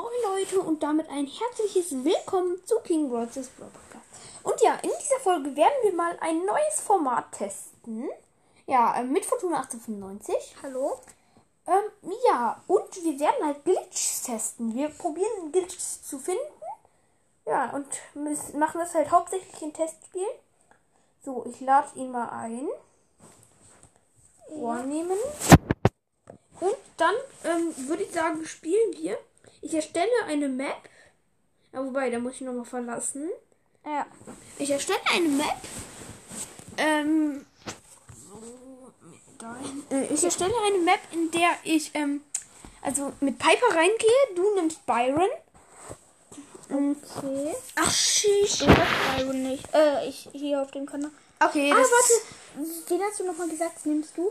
Moin Leute und damit ein herzliches Willkommen zu King Rogers Brawl. Und ja, in dieser Folge werden wir mal ein neues Format testen. Ja, äh, mit Fortuna 1895. Hallo? Ähm, ja, und wir werden halt Glitches testen. Wir probieren Glitches zu finden. Ja, und machen das halt hauptsächlich in Testspielen. So, ich lade ihn mal ein. Vornehmen. Und dann ähm, würde ich sagen, spielen wir. Ich erstelle eine Map. Ja, wobei, da muss ich nochmal verlassen. Ja. Ich erstelle eine Map. Ähm. So. Äh, ich erstelle eine Map, in der ich, ähm, also mit Piper reingehe. Du nimmst Byron. Okay. Ach, sheesh. Du hast Byron nicht. Äh, ich hier auf dem Kanal. Okay, Ah, das warte. Den hast du nochmal gesagt, nimmst du?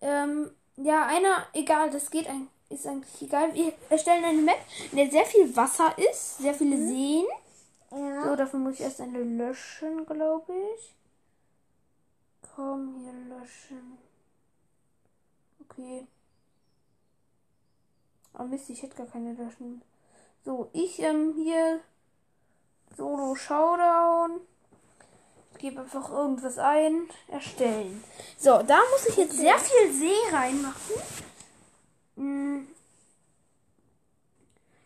Ähm, ja, einer, egal, das geht ein, ist eigentlich egal. Wir erstellen eine Map, in der sehr viel Wasser ist, sehr viele Seen. Ja. So, dafür muss ich erst eine löschen, glaube ich. Komm, hier löschen. Okay. Oh Mist, ich hätte gar keine löschen. So, ich ähm hier Solo Showdown. Ich gebe einfach irgendwas ein. Erstellen. So, da muss ich jetzt sehr viel See reinmachen. Mm.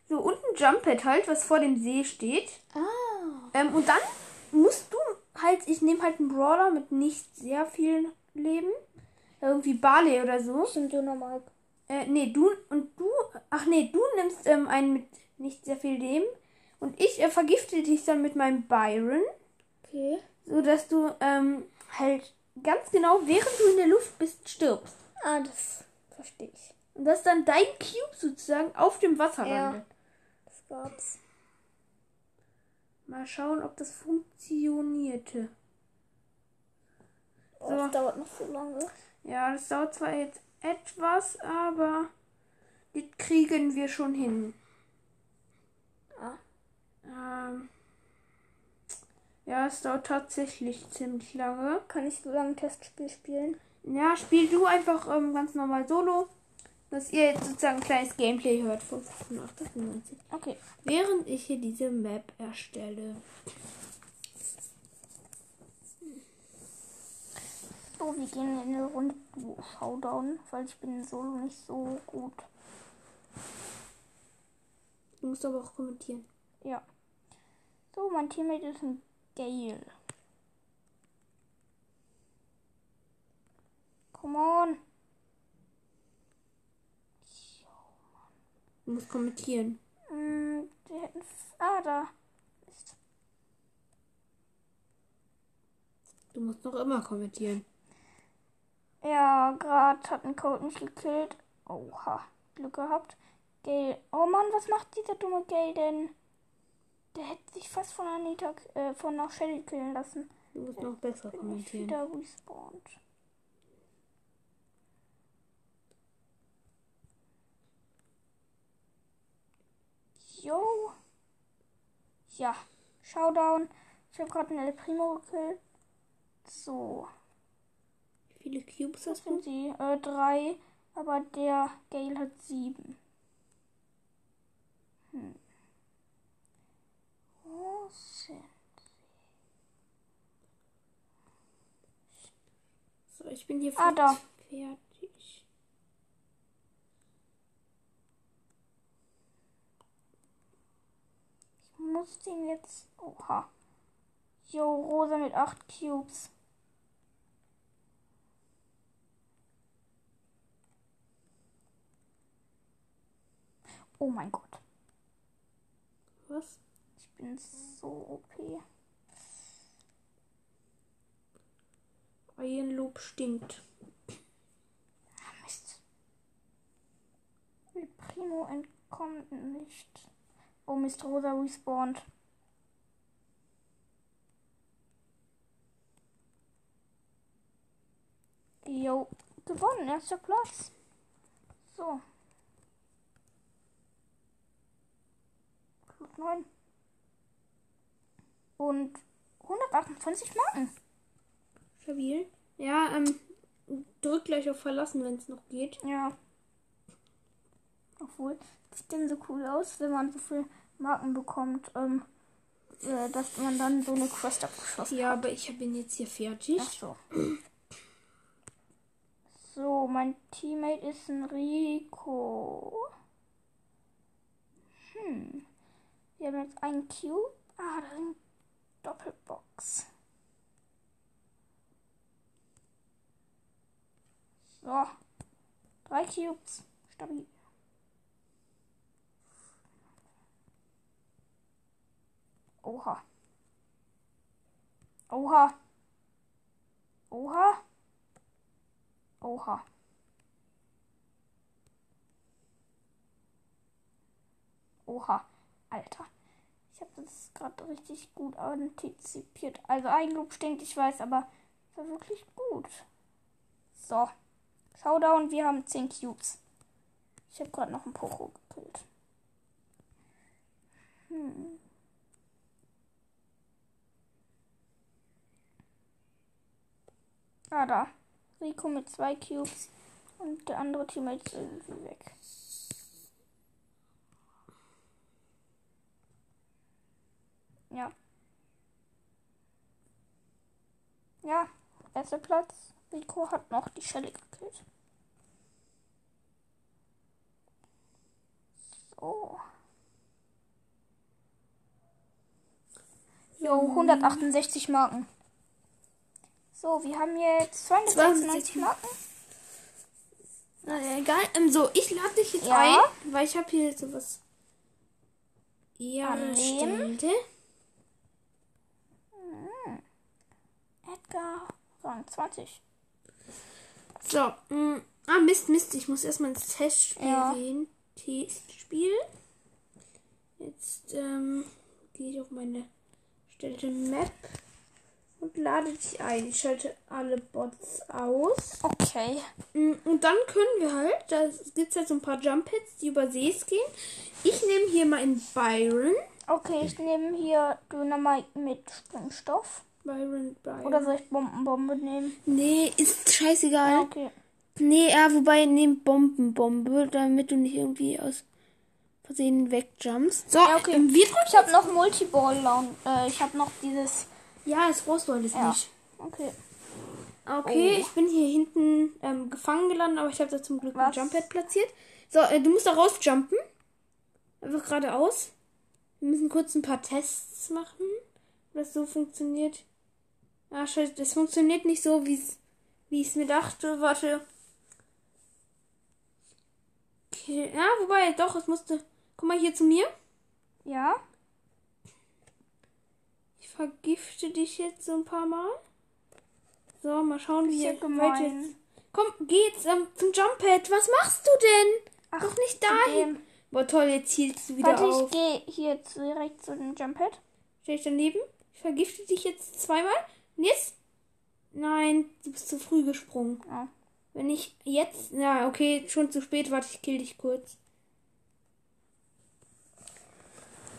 So, und ein Jump-Pad halt, was vor dem See steht. Ah. Ähm, und dann musst du halt, ich nehme halt einen Brawler mit nicht sehr vielen Leben. Irgendwie Barley oder so. Sind du normal? Äh, nee, du und du, ach nee, du nimmst ähm, einen mit nicht sehr viel Leben. Und ich äh, vergifte dich dann mit meinem Byron, Okay. so dass du ähm, halt ganz genau, während du in der Luft bist, stirbst. Ah, das verstehe ich. Und dass dann dein Cube sozusagen auf dem Wasser Ja. landet. Gab's. Mal schauen, ob das funktionierte. Oh, So. Das dauert noch so lange. Ja, das dauert zwar jetzt etwas, aber das kriegen wir schon hin. Ah. Ähm, ja, es dauert tatsächlich ziemlich lange. Kann ich so lange ein Testspiel spielen? Ja, spiel du einfach ähm, ganz normal Solo, dass ihr jetzt sozusagen ein kleines Gameplay hört von 98. Okay. Während ich hier diese Map erstelle. So, wir gehen in eine Runde Duo Showdown, weil ich bin solo nicht so gut. Du musst aber auch kommentieren. Ja. So, mein Teammate ist ein Gale. Come on. Du musst kommentieren. Mm, die hätten. Ah, da. Ist. Du musst noch immer kommentieren. Ja, gerade hat ein Code mich gekillt. Oha. Glück gehabt. Gale. Oh Mann, was macht dieser dumme Gale denn? Der hätte sich fast von Anita, äh, von nach Shelly killen lassen. Du musst noch besser Bin ich kommentieren. wieder respawned. Jo. Ja. Showdown. Ich habe gerade einen El Primo gekillt. So. Wie viele Cubes Das hast du? sind sie. Äh, drei. Aber der Gale hat sieben. Hm. Wo sind So, ich bin hier Ah, fast da. fertig. Ich muss den jetzt. Oha. Jo, Rosa mit 8 Cubes. Oh mein Gott. Was? Ich bin so OP. Eienlob stinkt. Ah, Mist. Primo entkommt nicht. Oh Mist, Rosa respawned. Jo, gewonnen, erster Platz. So. Plus 9. Und 128 Marken. Stabil. Ja, ähm, drück gleich auf Verlassen, wenn es noch geht. Ja. Obwohl, das sieht denn so cool aus, wenn man so viele Marken bekommt, ähm, äh, dass man dann so eine Quest abgeschlossen Ja, aber ich bin jetzt hier fertig. Ach so. So, mein Teammate ist ein Rico. Hm. Wir haben jetzt einen Cube. Ah, da ist eine Doppelbox. So. Drei Cubes. Stabil. Oha. Oha. Oha. Oha. Oha. Alter. Ich habe das gerade richtig gut antizipiert. Also Eigenlob stinkt, ich weiß, aber war wirklich gut. So. Showdown, wir haben 10 Cubes. Ich habe gerade noch einen Poco gekillt. Hm. Ah, da. Rico mit zwei Cubes und der andere Teammate ist irgendwie weg. Ja. Ja, erster Platz. Rico hat noch die Schelle gekillt. So. Jo, 168 Marken. So, wir haben jetzt 296 296 Marken. Na, egal. Ähm, so, ich lade dich jetzt Ja. ein, weil ich habe hier sowas. Ja, Annehmen. stellte. Edgar, Rang 20. So, mh, ah, Mist, Mist. Ich muss erstmal ins Testspiel Ja. gehen. Testspiel. Jetzt ähm, gehe ich auf meine stellte Map lade dich ein. Ich schalte alle Bots aus. Okay. Mm, Und dann können wir halt, da gibt es halt so ein paar Jump Hits, die über Sees gehen. Ich nehme hier mal in Byron. Okay, ich nehme hier Dynamite mit Sprengstoff. Byron, Byron. Oder soll ich Bombenbombe nehmen? nee, ist scheißegal. Ja, okay. Nee, ja, wobei, nehm Bombenbombe, damit du nicht irgendwie aus Versehen wegjumpst. So, Ja, okay. wir. Ich habe noch Multiball. Äh, ich habe noch dieses. Ja, das brauchst du alles Ja. nicht. Okay. Okay, Oh. ich bin hier hinten ähm, gefangen gelandet, aber ich habe da zum Glück ein? Jumppad platziert. So, äh, du musst da rausjumpen. Einfach geradeaus. Wir müssen kurz ein paar Tests machen, ob das so funktioniert. Ah, scheiße, das funktioniert nicht so, wie es wie ich es mir dachte. Warte. Okay. Ja, wobei, doch, es musste. Komm mal hier zu mir. Ja. Ich vergifte dich jetzt so ein paar Mal. So, mal schauen, wie ihr gemein. Komm, geh jetzt ähm, zum Jumppad. Was machst du denn? Ach, Doch nicht dahin. Boah, toll, jetzt zielst du wieder Warte, ich auf. gehe hier zu- direkt zu dem Jumppad. Stell dich daneben. Ich vergifte dich jetzt zweimal. Und jetzt? Nein, du bist zu früh gesprungen. Oh. Wenn ich jetzt. Na, okay, schon zu spät. Warte, ich kill dich kurz.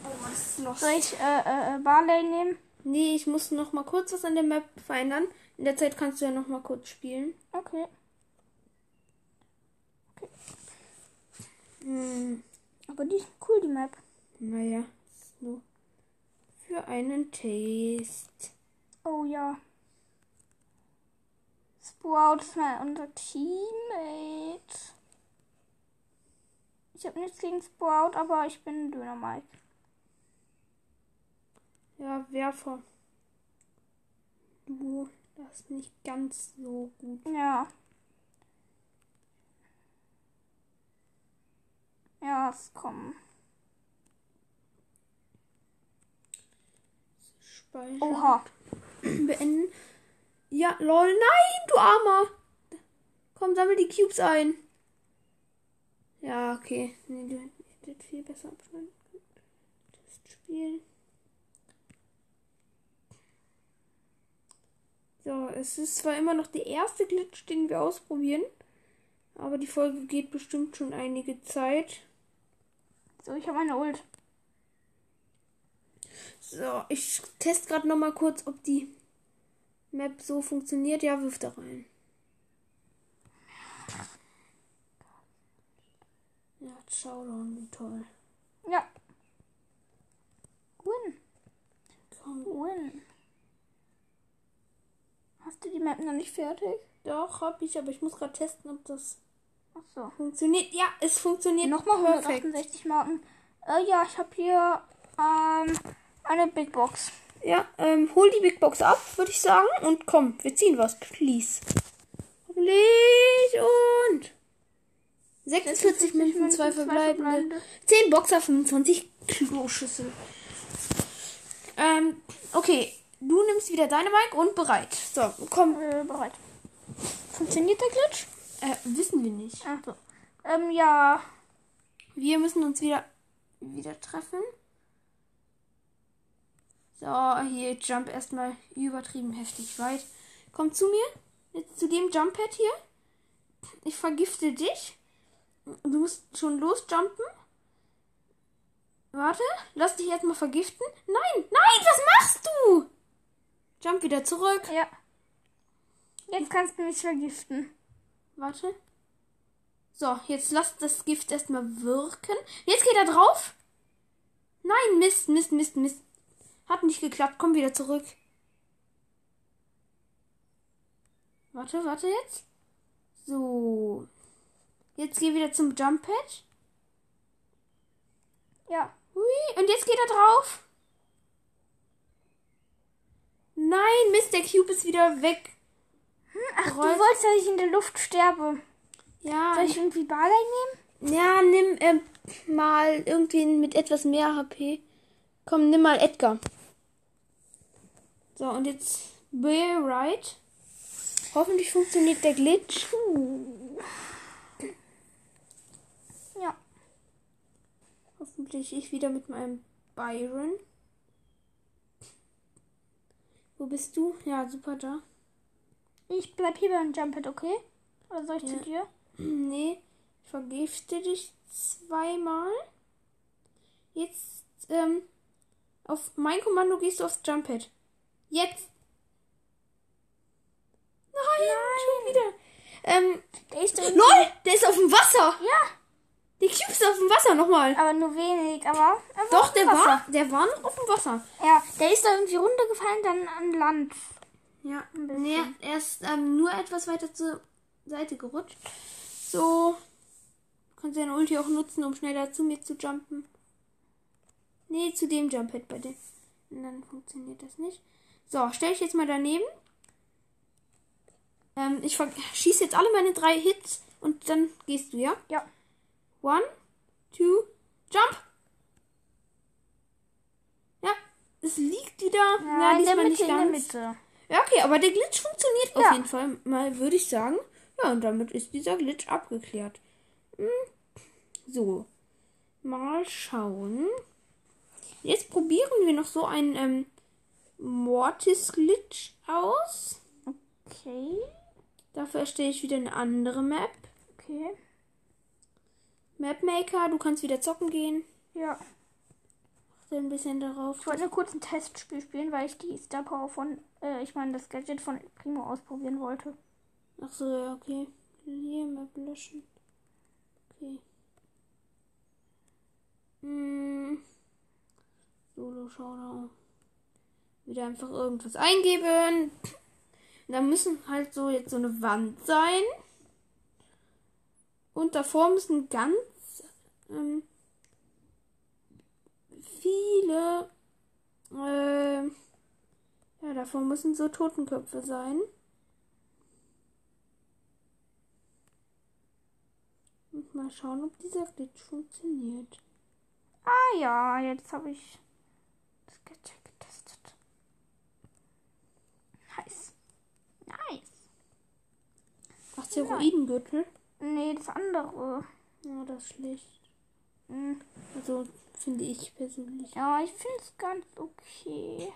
Oh, was ist los? Soll ich äh, äh, Barley nehmen? Nee, ich muss noch mal kurz was an der Map verändern. In der Zeit kannst du ja noch mal kurz spielen. Okay. Hm, Aber die ist cool, die Map. naja, ist nur für einen Taste. Oh ja. Sprout ist mal unser Teammate. Ich habe nichts gegen Sprout, aber ich bin Dynamite. Ja, Werfer. Du, das ist nicht ganz so gut. Ja. Ja, es kommen. Speichern. Oha. Beenden. Ja, lol, nein, du Armer. Komm, sammel die Cubes ein. Ja, okay. Nee, du hättest viel besser abschneiden können. Testspiel. So, es ist zwar immer noch der erste Glitch, den wir ausprobieren. Aber die Folge geht bestimmt schon einige Zeit. So, ich habe eine Ult. So, ich teste gerade noch mal kurz, ob die Map so funktioniert. Ja, wirf da rein. Ja, Showdown, wie toll. Ja. Win. Komm, Win. Map noch nicht fertig? doch, hab ich, aber ich muss gerade testen, ob das so. funktioniert. Ja, es funktioniert. Nochmal perfekt. 168 Marken. Äh, ja, ich habe hier ähm, eine Big Box. Ja, ähm, hol die Big Box ab, würde ich sagen. Und komm, wir ziehen was, please. Hoffentlich und 46 Münzen, zwei verbleibende. 10 Boxer, 25 Kloschüssel. Ähm, okay. Du nimmst wieder deine Mike und bereit. So, komm. Äh, bereit. Funktioniert der Glitch? Äh, wissen wir nicht. Ach so. Ähm, ja. Wir müssen uns wieder, wieder treffen. So, hier, Jump erstmal übertrieben heftig weit. Komm zu mir. Jetzt zu dem Jump-Pad hier. Ich vergifte dich. Du musst schon losjumpen. Warte, lass dich erstmal vergiften. Nein, nein, was machst du? Jump wieder zurück. Ja. Jetzt kannst du mich vergiften. Warte. So, jetzt lass das Gift erstmal wirken. Jetzt geht er drauf. Nein, Mist, Mist, Mist, Mist. Hat nicht geklappt. Komm wieder zurück. Warte, warte jetzt. So. Jetzt geh wieder zum Jump Pad. Ja. Hui, und jetzt geht er drauf. Nein, der Cube ist wieder weg. Ach, Rolf. du wolltest, dass ich in der Luft sterbe. Ja, Soll ich irgendwie Barley nehmen? Ja, nimm ähm, mal irgendwie mit etwas mehr HP. Komm, nimm mal Edgar. So, und jetzt Bear Right. Hoffentlich funktioniert der Glitch. Ja. Hoffentlich ich wieder mit meinem Byron. Wo bist du? Ja, super da. Ich bleib hier beim Jumpet, okay? Oder soll ich Ja. zu dir? Nee, ich vergifte dich zweimal. Jetzt, ähm, auf mein Kommando gehst du aufs Jump-Pad. Jetzt! Nein, schon wieder. Ähm, Der ist. LOL, der ist auf dem Wasser. Ja, Der Cube ist auf dem Wasser nochmal. aber nur wenig, aber... Doch, der dem Wasser. war, der war noch auf dem Wasser. Ja, der ist da irgendwie runtergefallen, dann an Land. Ja, Ein bisschen. nee, er ist ähm, nur etwas weiter zur Seite gerutscht. So. Du kannst deine Ulti auch nutzen, um schneller zu mir zu jumpen. Nee, zu dem Jump-Pad bei dir. Und dann funktioniert das nicht. So, stell ich jetzt mal daneben. Ähm, ich schieße jetzt alle meine drei Hits und dann gehst du, ja? Ja. One, two, jump! Ja, es liegt wieder. Ja, der diesmal der ganz. Mitte. Ja, okay, aber der Glitch funktioniert auf Ja. jeden Fall mal, würde ich sagen. Ja, und damit ist dieser Glitch abgeklärt. Hm. So. Mal schauen. Jetzt probieren wir noch so einen ähm, Mortis-Glitch aus. Okay. Dafür erstelle ich wieder eine andere Map. Okay. Mapmaker, du kannst wieder zocken gehen. Ja. Achte ein bisschen darauf. Ich wollte nur kurz ein Testspiel spielen, weil ich die Star Power von, äh, ich meine, das Gadget von Primo ausprobieren wollte. Ach so, ja, okay. Hier, Map löschen. Okay. Hm. Solo Showdown. Wieder einfach irgendwas eingeben. Da müssen halt so jetzt so eine Wand sein. Und davor müssen ganz ähm, viele. Äh, ja, davor müssen so Totenköpfe sein. Und mal schauen, ob dieser Glitch funktioniert. Ah ja, jetzt habe ich das Gadget getestet. Nice. Nice. Asteroidengürtel? Nee, das andere. Ja, das ist schlecht. Hm. Also finde ich persönlich. Ja, ich finde es ganz okay.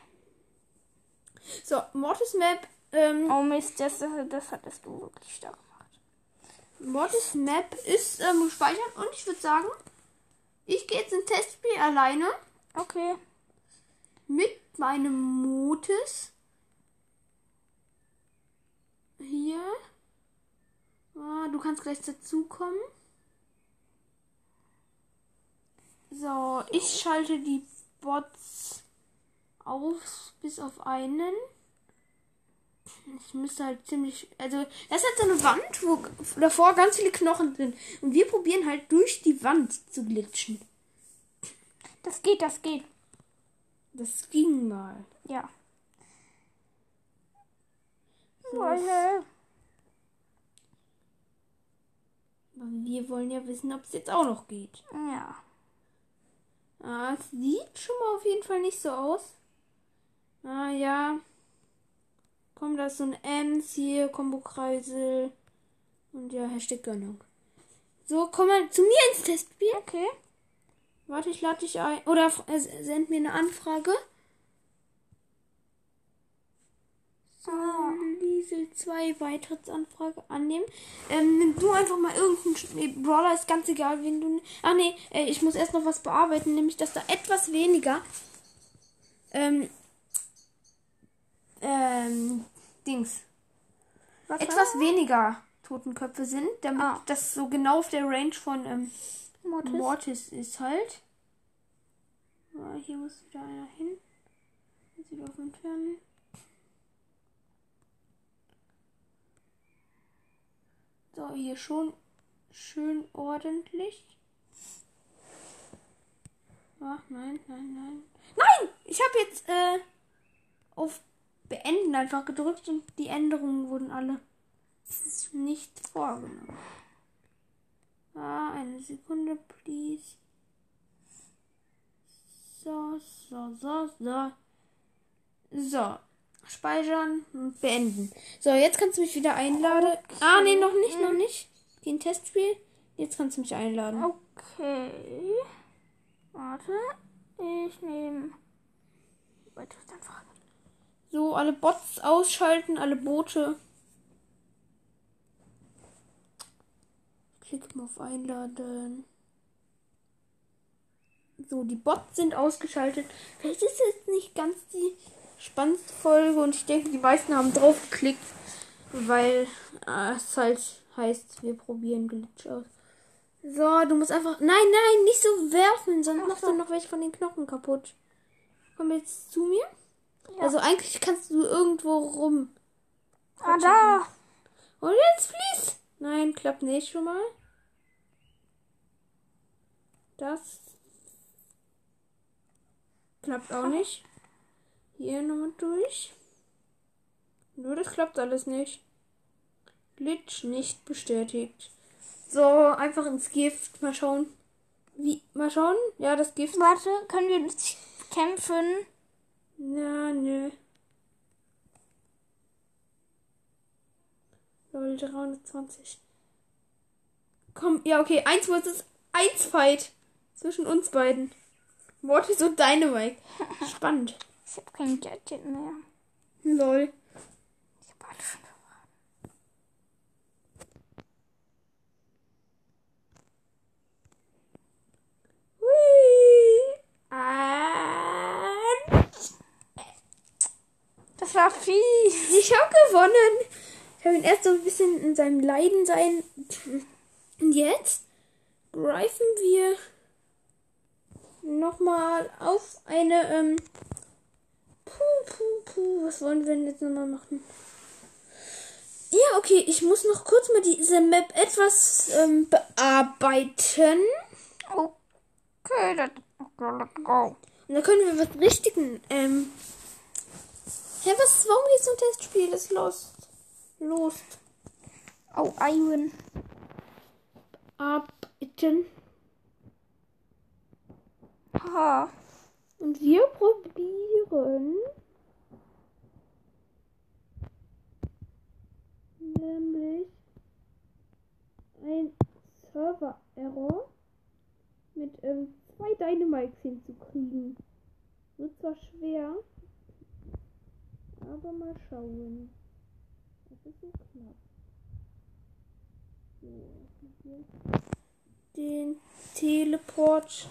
So, Mortis Map. Ähm, Oh Mist, das, das, das hattest du wirklich stark gemacht. Mortis Map ist ähm, gespeichert und ich würde sagen, ich gehe jetzt ein Testspiel alleine Okay. mit meinem Motis. Hier. Kannst gleich dazukommen. So, ich schalte die Bots auf, bis auf einen. Ich müsste halt ziemlich. Also, das ist halt so eine Wand, wo davor ganz viele Knochen sind. Und wir probieren halt durch die Wand zu glitschen. Das geht, das geht. Das ging mal. Ja. So, Wolle. Aber wir wollen ja wissen, ob es jetzt auch noch geht. Ja. Ah, es sieht schon mal auf jeden Fall nicht so aus. Ah, ja. Komm, da ist so ein Ems hier, Kombo-Kreisel. Und ja, Hashtag Gönnung. So, komm mal zu mir ins Testspiel. Okay. Warte, ich lade dich ein. Oder äh, send mir eine Anfrage. So, Liesel 2 Beitrittsanfrage annehmen. Ähm, nimm du einfach mal irgendeinen Brawler, ist ganz egal, wen du. Ach nee, äh, ich muss erst noch was bearbeiten, nämlich dass da etwas weniger. Ähm. Ähm. Dings. Was Etwas weniger Totenköpfe sind, damit Ah. das so genau auf der Range von ähm, Mortis? Mortis ist halt. Ah, hier muss wieder einer hin. Jetzt wieder auf entfernen. So, hier schon schön ordentlich. Ach, nein, nein, nein. Nein! Ich habe jetzt äh, auf Beenden einfach gedrückt und die Änderungen wurden alle nicht vorgenommen. Ah, eine Sekunde, please. So, so, so, so. So. Speichern und beenden. So, jetzt kannst du mich wieder einladen. Ah, nee, noch nicht, noch nicht. Geh Testspiel. Jetzt kannst du mich einladen. Okay. Warte. Ich nehme. So, alle Bots ausschalten, alle Boote. Klick mal auf Einladen. So, die Bots sind ausgeschaltet. Vielleicht ist jetzt nicht ganz die spannendste Folge und ich denke, die meisten haben drauf geklickt, weil äh, es halt heißt, wir probieren Glitch aus. So, du musst einfach. Nein, nein, nicht so werfen, sonst Ach machst so. du noch welche von den Knochen kaputt. Komm jetzt zu mir. Ja. Also eigentlich kannst du irgendwo rum. ah, da. Und jetzt fließ. Nein, klappt nicht schon mal. Das klappt auch nicht. Hier nochmal durch. Nur das klappt alles nicht. Glitch nicht bestätigt. So, einfach ins Gift. Mal schauen. Wie? Mal schauen? Ja, das Gift. Warte, können wir nicht kämpfen? Na, nö. Lol, 320. Komm, ja, okay. Eins versus eins Fight. Zwischen uns beiden. Mortis und Dynamite. Spannend. Ich habe kein Gadget mehr. Lol. Ich habe alles schon. Und Das war fies. ich habe gewonnen. Ich habe ihn erst so ein bisschen in seinem Leiden sein. Und jetzt greifen wir nochmal auf eine. Ähm, puh. Was wollen wir denn jetzt nochmal machen? Ja, okay. Ich muss noch kurz mal diese Map etwas ähm, bearbeiten. Okay, let's go. Und dann können wir was richtigen. Ähm. Hä, was? Warum geht's zum Testspiel? Das ist los. Los. Oh, Iron. Arbeiten. Haha. Und wir probieren. Nämlich ein Server-Error mit ähm, zwei Dynamites hinzukriegen. Wird zwar schwer, aber mal schauen. Das ist so knapp. So, den Teleport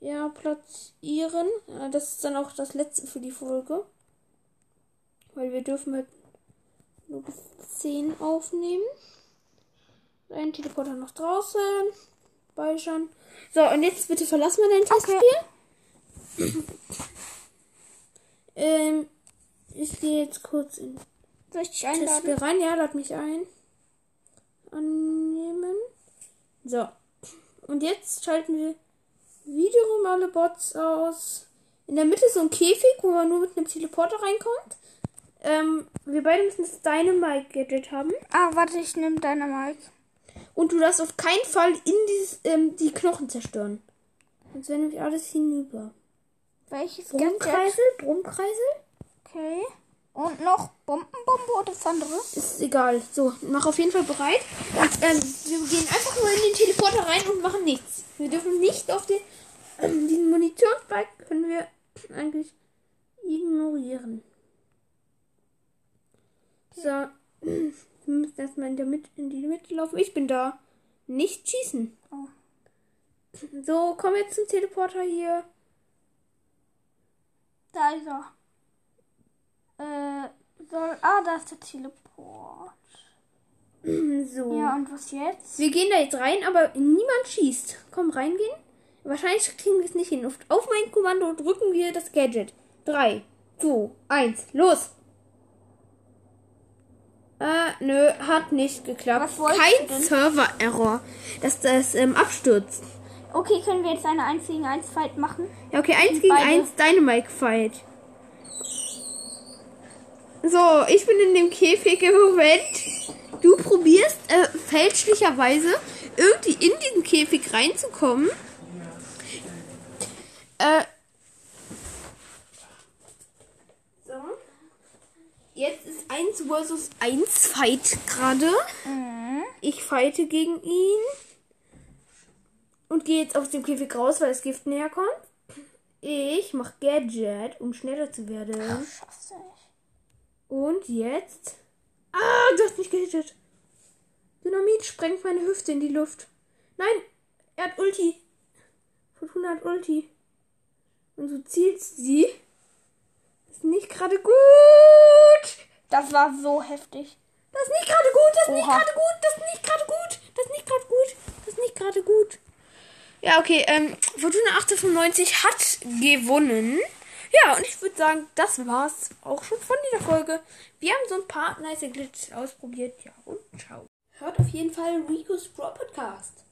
ja, platzieren. Das ist dann auch das letzte für die Folge. Weil wir dürfen halt nur bis 10 aufnehmen. Ein Teleporter noch draußen. speichern. So, und jetzt bitte verlass mal dein Testspiel. ähm, ich gehe jetzt kurz in Soll ich dich Testspiel rein. Ja, lad mich ein. Annehmen. So. Und jetzt schalten wir wiederum alle Bots aus. In der Mitte ist so ein Käfig, wo man nur mit einem Teleporter reinkommt. Ähm, wir beide müssen das Dynamite-Gadget haben. Ah, warte, ich nehme deine Mic. Und du darfst auf keinen Fall in dieses, ähm, die Knochen zerstören. Sonst wäre nämlich alles hinüber. Welches? Brummkreisel? Brummkreisel? Okay. Und noch Bombenbombe oder das andere? Ist egal. So, mach auf jeden Fall bereit. Und, ähm, wir gehen einfach nur in den Teleporter rein und machen nichts. Wir dürfen nicht auf den, ähm, diesen Munitionsbalken können wir eigentlich ignorieren. So, wir müssen erstmal in, der Mitte, in die Mitte laufen. Ich bin da. Nicht schießen. Oh. So, komm jetzt zum Teleporter hier. Da ist er. Äh, soll. Ah, da ist der Teleport. So. Ja, und was jetzt? Wir gehen da jetzt rein, aber niemand schießt. Komm, reingehen. Wahrscheinlich kriegen wir es nicht hin. Auf, auf mein Kommando drücken wir das Gadget. 3, 2, 1, los! Äh, nö, hat nicht geklappt. Was Kein? Server-Error, dass das ähm, abstürzt. Okay, können wir jetzt eine 1 gegen 1 Fight machen? Ja, okay, 1 gegen Beide. 1 Dynamite-Fight. So, ich bin in dem Käfig im Moment. Du probierst äh, fälschlicherweise irgendwie in diesen Käfig reinzukommen. Äh. So. Jetzt ist 1 versus 1 Fight gerade. Mhm. Ich fighte gegen ihn. Und gehe jetzt aus dem Käfig raus, weil das Gift näher kommt. Ich mach Gadget, um schneller zu werden. Schaffst du nicht. Und jetzt. Ah, du hast mich gehittet. Dynamit sprengt meine Hüfte in die Luft. Nein, er hat Ulti. Fortuna hat Ulti. Und du zielst sie. Ist nicht gerade gut. Das war so heftig. Das ist nicht gerade gut. Das ist nicht gerade gut. Das ist nicht gerade gut. Das ist nicht gerade gut. Das ist nicht gerade gut. Ja, okay. Ähm, Fortuna 1895 hat gewonnen. Ja, und ich würde sagen, das war's auch schon von dieser Folge. Wir haben so ein paar nice Glitches ausprobiert. Ja, und ciao. Hört auf jeden Fall Rico's Pro Podcast.